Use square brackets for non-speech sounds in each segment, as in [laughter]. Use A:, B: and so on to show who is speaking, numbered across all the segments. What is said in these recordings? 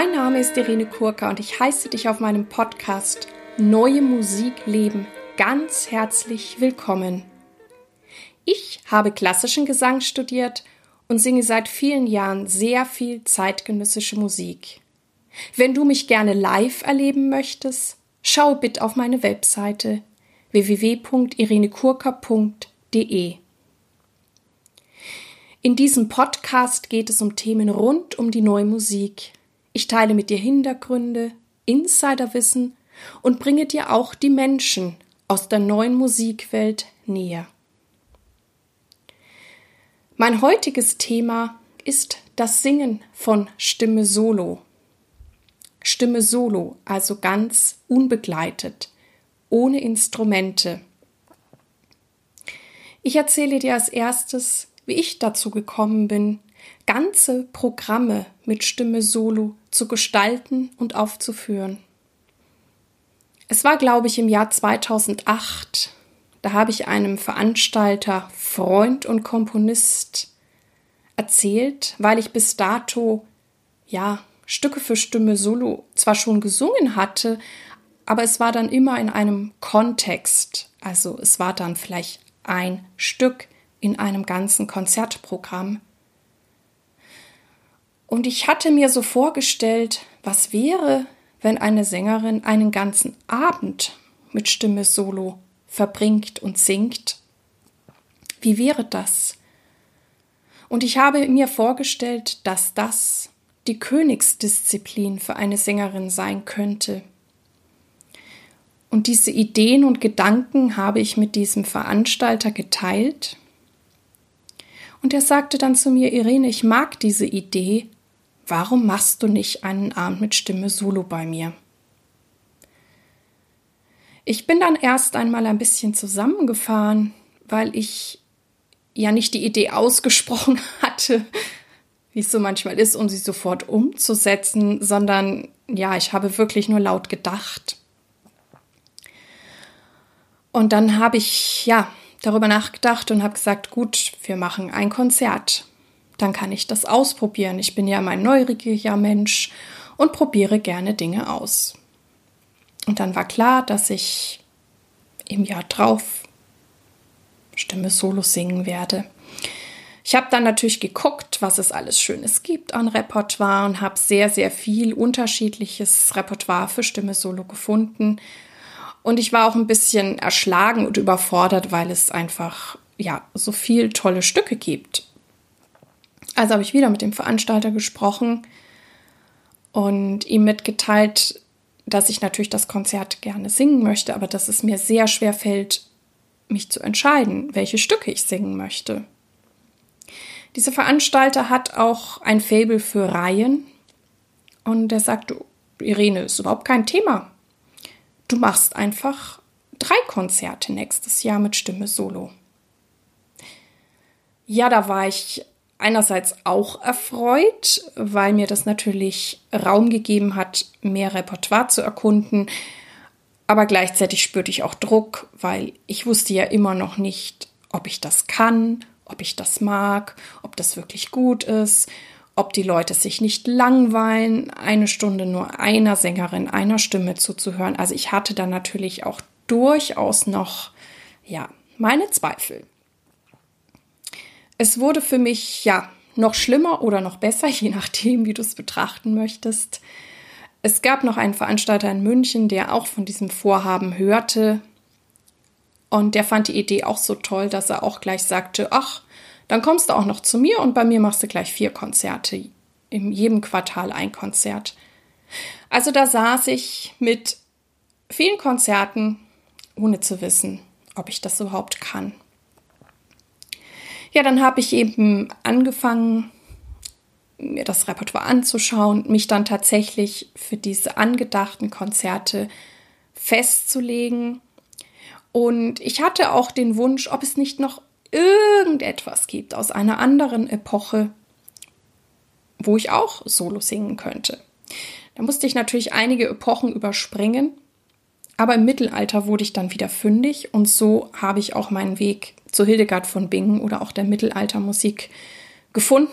A: Mein Name ist Irene Kurka und ich heiße dich auf meinem Podcast Neue Musik leben ganz herzlich willkommen. Ich habe klassischen Gesang studiert und singe seit vielen Jahren sehr viel zeitgenössische Musik. Wenn du mich gerne live erleben möchtest, schau bitte auf meine Webseite www.irenekurka.de. In diesem Podcast geht es um Themen rund um die neue Musik. Ich teile mit dir Hintergründe, Insiderwissen und bringe dir auch die Menschen aus der neuen Musikwelt näher. Mein heutiges Thema ist das Singen von Stimme Solo. Stimme Solo, also ganz unbegleitet, ohne Instrumente. Ich erzähle dir als erstes, wie ich dazu gekommen bin, ganze Programme mit Stimme Solo zu gestalten und aufzuführen. Es war, glaube ich, im Jahr 2008. Da habe ich einem Veranstalter, Freund und Komponist erzählt, weil ich bis dato, ja, Stücke für Stimme Solo zwar schon gesungen hatte, aber es war dann immer in einem Kontext. Also es war dann vielleicht ein Stück in einem ganzen Konzertprogramm. Und ich hatte mir so vorgestellt, was wäre, wenn eine Sängerin einen ganzen Abend mit Stimme Solo verbringt und singt? Wie wäre das? Und ich habe mir vorgestellt, dass das die Königsdisziplin für eine Sängerin sein könnte. Und diese Ideen und Gedanken habe ich mit diesem Veranstalter geteilt. Und er sagte dann zu mir, Irene, ich mag diese Idee, Warum machst du nicht einen Abend mit Stimme Solo bei mir? Ich bin dann erst einmal ein bisschen zusammengefahren, weil ich ja nicht die Idee ausgesprochen [laughs] hatte, wie es so manchmal ist, um sie sofort umzusetzen, sondern ja, ich habe wirklich nur laut gedacht. Und dann habe ich ja darüber nachgedacht und habe gesagt, gut, wir machen ein Konzert dann kann ich das ausprobieren. Ich bin ja mein neugieriger Mensch und probiere gerne Dinge aus. Und dann war klar, dass ich im Jahr drauf Stimme Solo singen werde. Ich habe dann natürlich geguckt, was es alles Schönes gibt an Repertoire und habe sehr, sehr viel unterschiedliches Repertoire für Stimme Solo gefunden. Und ich war auch ein bisschen erschlagen und überfordert, weil es einfach ja so viel tolle Stücke gibt. Also habe ich wieder mit dem Veranstalter gesprochen und ihm mitgeteilt, dass ich natürlich das Konzert gerne singen möchte, aber dass es mir sehr schwer fällt, mich zu entscheiden, welche Stücke ich singen möchte. Dieser Veranstalter hat auch ein Faible für Reihen und er sagte, Irene, ist überhaupt kein Thema. Du machst einfach drei Konzerte nächstes Jahr mit Stimme Solo. Ja, da war ich einerseits auch erfreut, weil mir das natürlich Raum gegeben hat, mehr Repertoire zu erkunden. Aber gleichzeitig spürte ich auch Druck, weil ich wusste ja immer noch nicht, ob ich das kann, ob ich das mag, ob das wirklich gut ist, ob die Leute sich nicht langweilen, eine Stunde nur einer Sängerin, einer Stimme zuzuhören. Also ich hatte da natürlich auch durchaus noch, ja, meine Zweifel. Es wurde für mich ja noch schlimmer oder noch besser, [laughs] je nachdem, wie du es betrachten möchtest. Es gab noch einen Veranstalter in München, der auch von diesem Vorhaben hörte. Und der fand die Idee auch so toll, dass er auch gleich sagte, ach, dann kommst du auch noch zu mir und bei mir machst du gleich vier Konzerte. In jedem Quartal ein Konzert. Also da saß ich mit vielen Konzerten, ohne zu wissen, ob ich das überhaupt kann. Ja, dann habe ich eben angefangen, mir das Repertoire anzuschauen, mich dann tatsächlich für diese angedachten Konzerte festzulegen. Und ich hatte auch den Wunsch, ob es nicht noch irgendetwas gibt aus einer anderen Epoche, wo ich auch Solo singen könnte. Da musste ich natürlich einige Epochen überspringen, aber im Mittelalter wurde ich dann wieder fündig und so habe ich auch meinen Weg zu Hildegard von Bingen oder auch der Mittelaltermusik gefunden.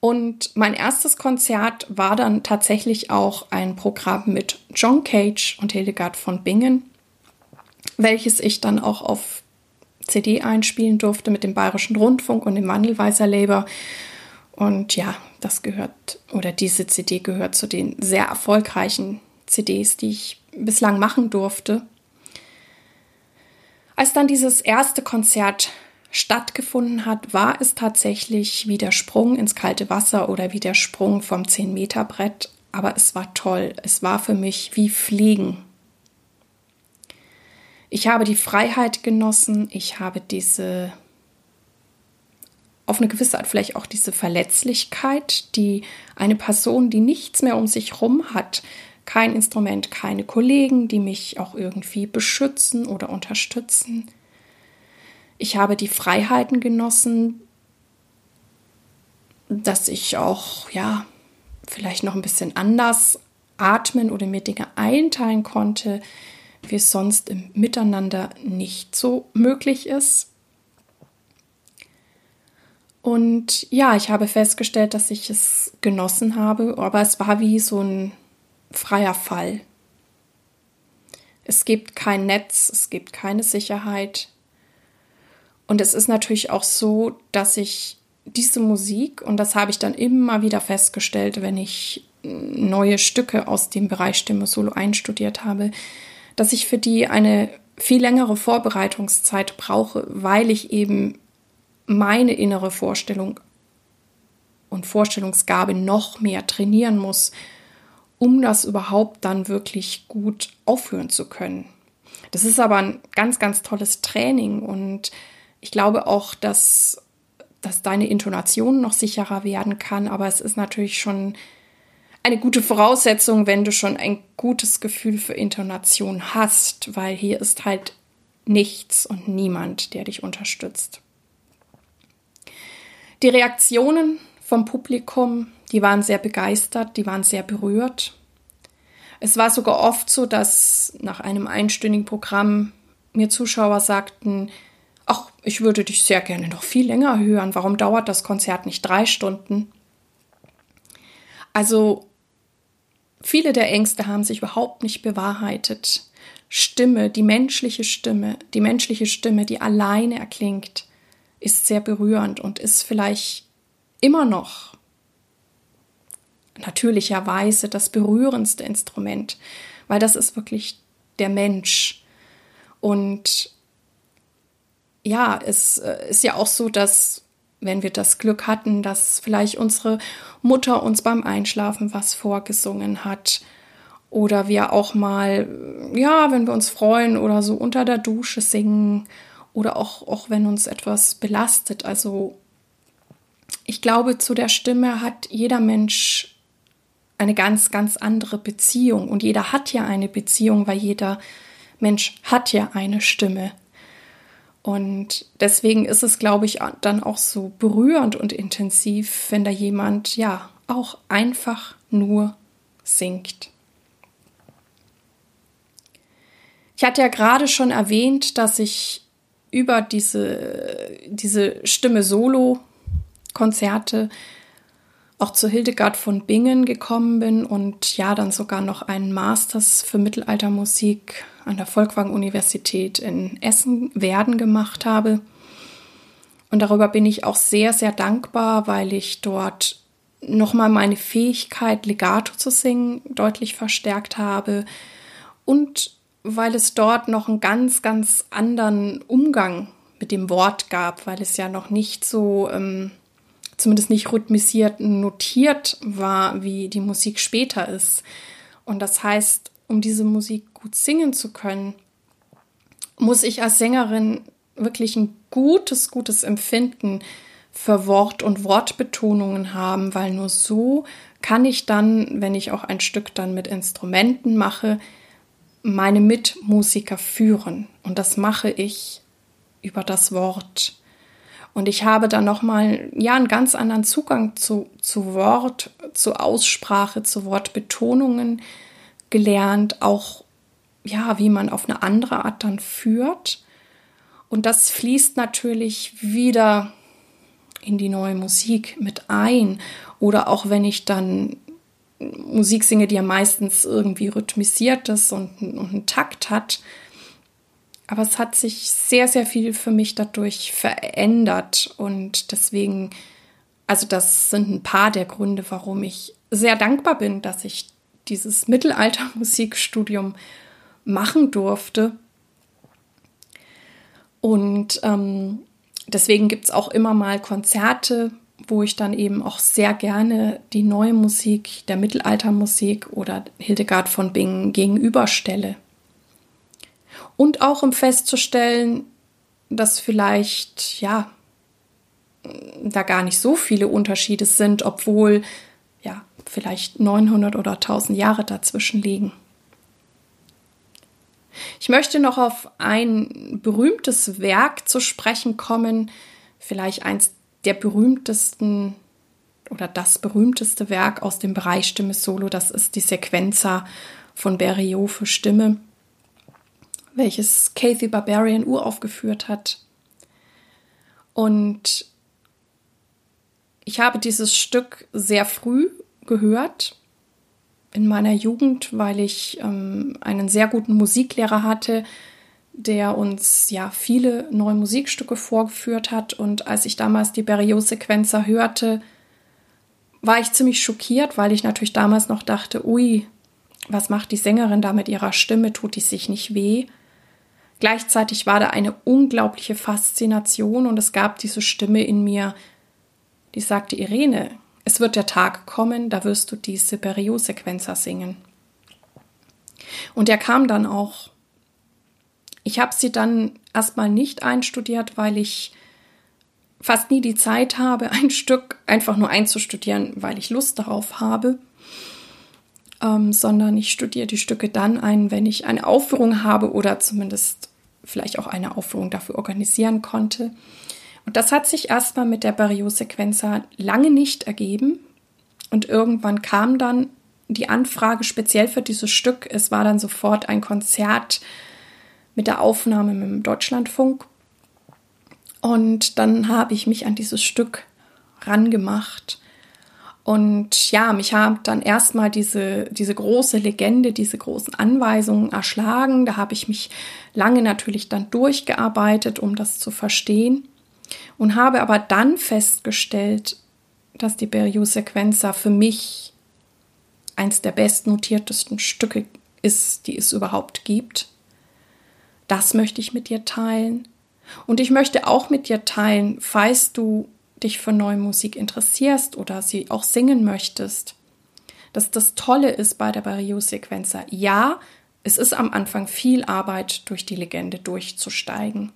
A: Und mein erstes Konzert war dann tatsächlich auch ein Programm mit John Cage und Hildegard von Bingen, welches ich dann auch auf CD einspielen durfte mit dem Bayerischen Rundfunk und dem Wandelweiser Labor. Und ja, das gehört oder diese CD gehört zu den sehr erfolgreichen CDs, die ich bislang machen durfte. Als dann dieses erste Konzert stattgefunden hat, war es tatsächlich wie der Sprung ins kalte Wasser oder wie der Sprung vom 10-Meter-Brett. Aber es war toll. Es war für mich wie Fliegen. Ich habe die Freiheit genossen. Ich habe diese, auf eine gewisse Art vielleicht auch diese Verletzlichkeit, die eine Person, die nichts mehr um sich herum hat, kein Instrument, keine Kollegen, die mich auch irgendwie beschützen oder unterstützen, ich habe die Freiheiten genossen, dass ich auch, ja, vielleicht noch ein bisschen anders atmen oder mir Dinge einteilen konnte, wie es sonst im Miteinander nicht so möglich ist. Und ja, ich habe festgestellt, dass ich es genossen habe, aber es war wie so ein freier Fall. Es gibt kein Netz, es gibt keine Sicherheit, und es ist natürlich auch so, dass ich diese Musik, und das habe ich dann immer wieder festgestellt, wenn ich neue Stücke aus dem Bereich Stimme Solo einstudiert habe, dass ich für die eine viel längere Vorbereitungszeit brauche, weil ich eben meine innere Vorstellung und Vorstellungsgabe noch mehr trainieren muss, um das überhaupt dann wirklich gut aufführen zu können. Das ist aber ein ganz, ganz tolles Training und ich glaube auch, dass, dass deine Intonation noch sicherer werden kann, aber es ist natürlich schon eine gute Voraussetzung, wenn du schon ein gutes Gefühl für Intonation hast, weil hier ist halt nichts und niemand, der dich unterstützt. Die Reaktionen vom Publikum, die waren sehr begeistert, die waren sehr berührt. Es war sogar oft so, dass nach einem einstündigen Programm mir Zuschauer sagten, ach, ich würde dich sehr gerne noch viel länger hören. Warum dauert das Konzert nicht drei Stunden? Also viele der Ängste haben sich überhaupt nicht bewahrheitet. Stimme, die menschliche Stimme, die menschliche Stimme, die alleine erklingt, ist sehr berührend und ist vielleicht immer noch natürlicherweise das berührendste Instrument, weil das ist wirklich der Mensch. Und ja, es äh, ist ja auch so, dass wenn wir das Glück hatten, dass vielleicht unsere Mutter uns beim Einschlafen was vorgesungen hat oder wir auch mal, ja, wenn wir uns freuen oder so unter der Dusche singen oder auch, auch wenn uns etwas belastet. Also ich glaube, zu der Stimme hat jeder Mensch eine ganz, ganz andere Beziehung und jeder hat ja eine Beziehung, weil jeder Mensch hat ja eine Stimme. Und deswegen ist es, glaube ich, dann auch so berührend und intensiv, wenn da jemand ja auch einfach nur singt. Ich hatte ja gerade schon erwähnt, dass ich über diese, diese Stimme-Solo-Konzerte auch zu Hildegard von Bingen gekommen bin und ja, dann sogar noch einen Masters für Mittelaltermusik an der Volkwang-Universität in Essen-Werden gemacht habe. Und darüber bin ich auch sehr, sehr dankbar, weil ich dort nochmal meine Fähigkeit, Legato zu singen, deutlich verstärkt habe und weil es dort noch einen ganz, ganz anderen Umgang mit dem Wort gab, weil es ja noch nicht so ähm, zumindest nicht rhythmisiert notiert war, wie die Musik später ist. Und das heißt, um diese Musik gut singen zu können, muss ich als Sängerin wirklich ein gutes, gutes Empfinden für Wort und Wortbetonungen haben, weil nur so kann ich dann, wenn ich auch ein Stück dann mit Instrumenten mache, meine Mitmusiker führen. Und das mache ich über das Wort. Und ich habe dann nochmal, ja, einen ganz anderen Zugang zu, zu Wort, zu Aussprache, zu Wortbetonungen gelernt, auch, ja, wie man auf eine andere Art dann führt. Und das fließt natürlich wieder in die neue Musik mit ein. Oder auch wenn ich dann Musik singe, die ja meistens irgendwie rhythmisiert ist und, und einen Takt hat. Aber es hat sich sehr, sehr viel für mich dadurch verändert. Und deswegen, also das sind ein paar der Gründe, warum ich sehr dankbar bin, dass ich dieses Mittelaltermusikstudium machen durfte. Und ähm, deswegen gibt es auch immer mal Konzerte, wo ich dann eben auch sehr gerne die neue Musik der Mittelaltermusik oder Hildegard von Bingen gegenüberstelle. Und auch um festzustellen, dass vielleicht, ja, da gar nicht so viele Unterschiede sind, obwohl, ja, vielleicht 900 oder 1000 Jahre dazwischen liegen. Ich möchte noch auf ein berühmtes Werk zu sprechen kommen, vielleicht eins der berühmtesten oder das berühmteste Werk aus dem Bereich Stimme Solo, das ist die Sequenza von Berriot für Stimme, welches Kathy Barbarian uraufgeführt hat. Und ich habe dieses Stück sehr früh gehört in meiner Jugend, weil ich ähm, einen sehr guten Musiklehrer hatte, der uns ja viele neue Musikstücke vorgeführt hat. Und als ich damals die Berriot-Sequenzer hörte, war ich ziemlich schockiert, weil ich natürlich damals noch dachte, ui, was macht die Sängerin da mit ihrer Stimme? Tut die sich nicht weh? Gleichzeitig war da eine unglaubliche Faszination und es gab diese Stimme in mir, die sagte, Irene, es wird der Tag kommen, da wirst du diese Berriot-Sequenzer singen. Und er kam dann auch ich habe sie dann erstmal nicht einstudiert, weil ich fast nie die Zeit habe, [laughs] ein Stück einfach nur einzustudieren, weil ich Lust darauf habe, ähm, sondern ich studiere die Stücke dann ein, wenn ich eine Aufführung habe oder zumindest vielleicht auch eine Aufführung dafür organisieren konnte. Und das hat sich erstmal mit der Barriot-Sequenza lange nicht ergeben. Und irgendwann kam dann die Anfrage speziell für dieses Stück. Es war dann sofort ein Konzert mit der Aufnahme dem Deutschlandfunk. Und dann habe ich mich an dieses Stück rangemacht. Und ja, mich hat dann erstmal diese, diese große Legende, diese großen Anweisungen erschlagen. Da habe ich mich lange natürlich dann durchgearbeitet, um das zu verstehen. Und habe aber dann festgestellt, dass die Berriot-Sequenza für mich eins der bestnotiertesten Stücke ist, die es überhaupt gibt. Das möchte ich mit dir teilen. Und ich möchte auch mit dir teilen, falls du dich für neue Musik interessierst oder sie auch singen möchtest, dass das Tolle ist bei der Barrio-Sequenzer. Ja, es ist am Anfang viel Arbeit, durch die Legende durchzusteigen.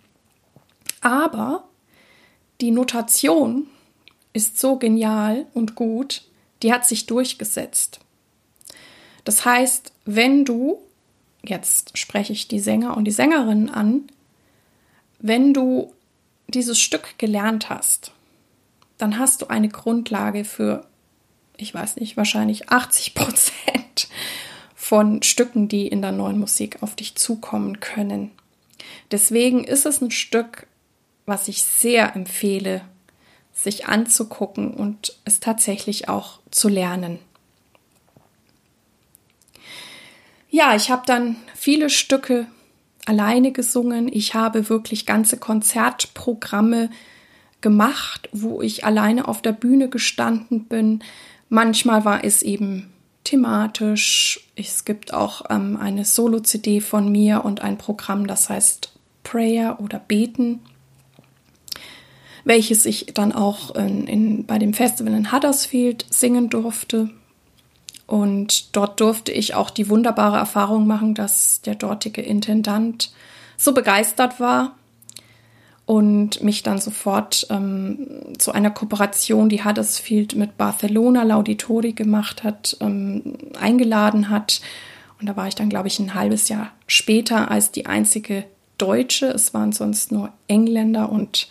A: Aber die Notation ist so genial und gut, die hat sich durchgesetzt. Das heißt, wenn du jetzt spreche ich die Sänger und die Sängerinnen an, wenn du dieses Stück gelernt hast, dann hast du eine Grundlage für, ich weiß nicht, wahrscheinlich 80 Prozent von Stücken, die in der neuen Musik auf dich zukommen können. Deswegen ist es ein Stück, was ich sehr empfehle, sich anzugucken und es tatsächlich auch zu lernen. ja, ich habe dann viele Stücke alleine gesungen. Ich habe wirklich ganze Konzertprogramme gemacht, wo ich alleine auf der Bühne gestanden bin. Manchmal war es eben thematisch. Es gibt auch ähm, eine Solo-CD von mir und ein Programm, das heißt Prayer oder Beten, welches ich dann auch in, in, bei dem Festival in Huddersfield singen durfte. Und dort durfte ich auch die wunderbare Erfahrung machen, dass der dortige Intendant so begeistert war und mich dann sofort ähm, zu einer Kooperation, die Huddersfield mit Barcelona Lauditori gemacht hat, ähm, eingeladen hat. Und da war ich dann, glaube ich, ein halbes Jahr später als die einzige Deutsche. Es waren sonst nur Engländer und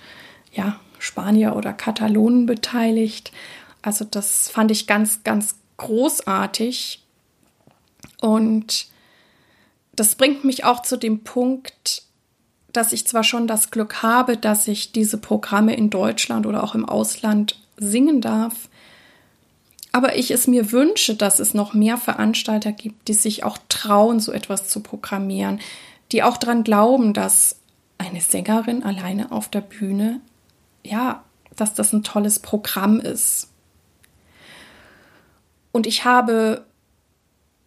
A: ja, Spanier oder Katalonen beteiligt. Also das fand ich ganz, ganz großartig. Und das bringt mich auch zu dem Punkt, dass ich zwar schon das Glück habe, dass ich diese Programme in Deutschland oder auch im Ausland singen darf, aber ich es mir wünsche, dass es noch mehr Veranstalter gibt, die sich auch trauen, so etwas zu programmieren, die auch daran glauben, dass eine Sängerin alleine auf der Bühne, ja, dass das ein tolles Programm ist. Und ich habe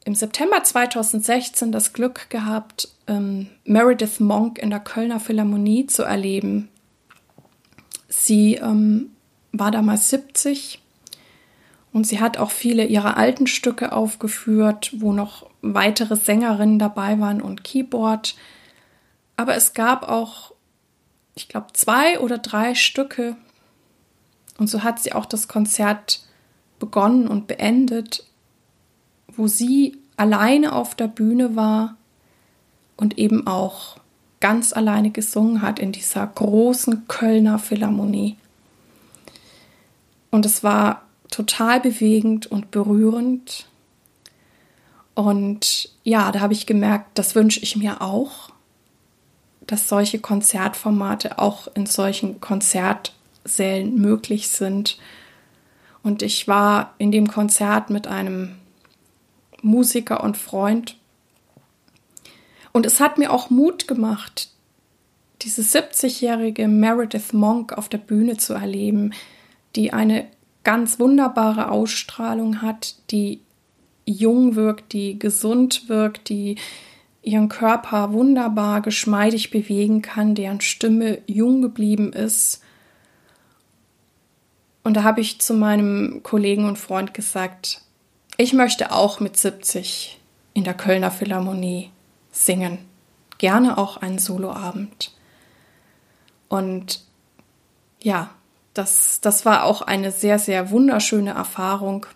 A: im September 2016 das Glück gehabt, ähm, Meredith Monk in der Kölner Philharmonie zu erleben. Sie ähm, war damals 70 und sie hat auch viele ihrer alten Stücke aufgeführt, wo noch weitere Sängerinnen dabei waren und Keyboard. Aber es gab auch, ich glaube, zwei oder drei Stücke. Und so hat sie auch das Konzert begonnen und beendet, wo sie alleine auf der Bühne war und eben auch ganz alleine gesungen hat in dieser großen Kölner Philharmonie. Und es war total bewegend und berührend. Und ja, da habe ich gemerkt, das wünsche ich mir auch, dass solche Konzertformate auch in solchen Konzertsälen möglich sind. Und ich war in dem Konzert mit einem Musiker und Freund. Und es hat mir auch Mut gemacht, diese 70-jährige Meredith Monk auf der Bühne zu erleben, die eine ganz wunderbare Ausstrahlung hat, die jung wirkt, die gesund wirkt, die ihren Körper wunderbar geschmeidig bewegen kann, deren Stimme jung geblieben ist. Und da habe ich zu meinem Kollegen und Freund gesagt, ich möchte auch mit 70 in der Kölner Philharmonie singen. Gerne auch einen Soloabend. Und ja, das, das war auch eine sehr, sehr wunderschöne Erfahrung.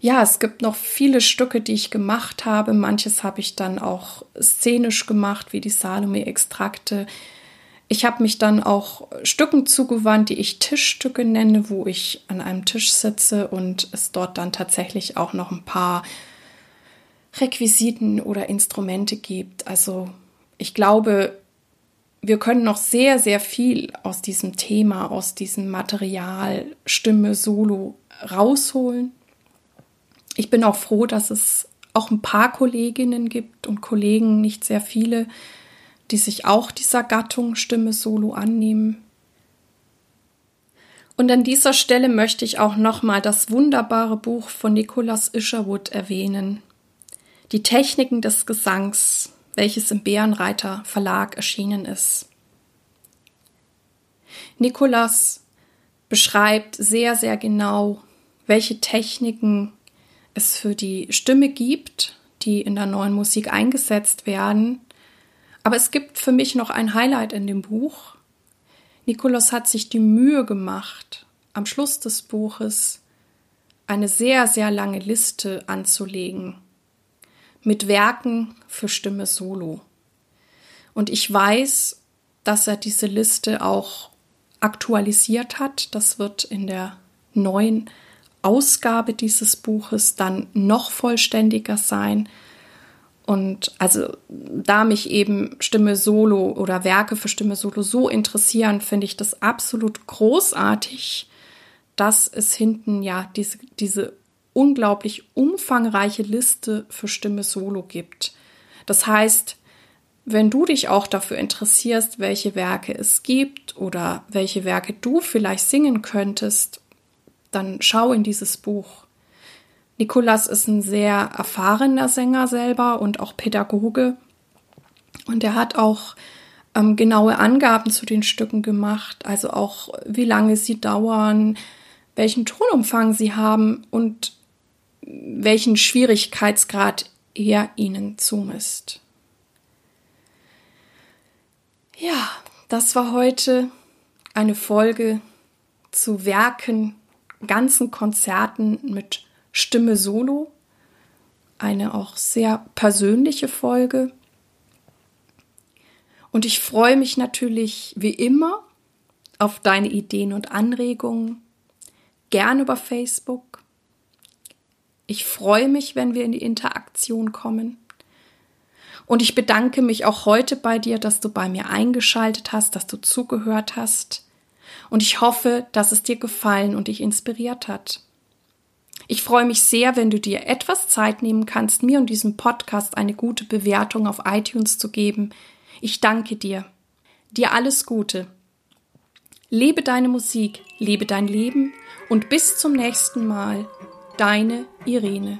A: Ja, es gibt noch viele Stücke, die ich gemacht habe. Manches habe ich dann auch szenisch gemacht, wie die Salome-Extrakte. Ich habe mich dann auch Stücken zugewandt, die ich Tischstücke nenne, wo ich an einem Tisch sitze und es dort dann tatsächlich auch noch ein paar Requisiten oder Instrumente gibt. Also ich glaube, wir können noch sehr, sehr viel aus diesem Thema, aus diesem Material Stimme, Solo rausholen. Ich bin auch froh, dass es auch ein paar Kolleginnen gibt und Kollegen, nicht sehr viele, die sich auch dieser Gattung Stimme Solo annehmen. Und an dieser Stelle möchte ich auch nochmal das wunderbare Buch von Nicholas Isherwood erwähnen. Die Techniken des Gesangs, welches im Bärenreiter Verlag erschienen ist. Nicholas beschreibt sehr, sehr genau, welche Techniken es für die Stimme gibt, die in der neuen Musik eingesetzt werden aber es gibt für mich noch ein Highlight in dem Buch. Nikolaus hat sich die Mühe gemacht, am Schluss des Buches eine sehr, sehr lange Liste anzulegen mit Werken für Stimme Solo. Und ich weiß, dass er diese Liste auch aktualisiert hat. Das wird in der neuen Ausgabe dieses Buches dann noch vollständiger sein. Und also da mich eben Stimme Solo oder Werke für Stimme Solo so interessieren, finde ich das absolut großartig, dass es hinten ja diese, diese unglaublich umfangreiche Liste für Stimme Solo gibt. Das heißt, wenn du dich auch dafür interessierst, welche Werke es gibt oder welche Werke du vielleicht singen könntest, dann schau in dieses Buch. Nikolas ist ein sehr erfahrener Sänger selber und auch Pädagoge. Und er hat auch ähm, genaue Angaben zu den Stücken gemacht, also auch wie lange sie dauern, welchen Tonumfang sie haben und welchen Schwierigkeitsgrad er ihnen zumisst. Ja, das war heute eine Folge zu Werken, ganzen Konzerten mit Stimme Solo. Eine auch sehr persönliche Folge. Und ich freue mich natürlich wie immer auf deine Ideen und Anregungen. Gern über Facebook. Ich freue mich, wenn wir in die Interaktion kommen. Und ich bedanke mich auch heute bei dir, dass du bei mir eingeschaltet hast, dass du zugehört hast. Und ich hoffe, dass es dir gefallen und dich inspiriert hat. Ich freue mich sehr, wenn du dir etwas Zeit nehmen kannst, mir und diesem Podcast eine gute Bewertung auf iTunes zu geben. Ich danke dir. Dir alles Gute. Lebe deine Musik, lebe dein Leben und bis zum nächsten Mal. Deine Irene.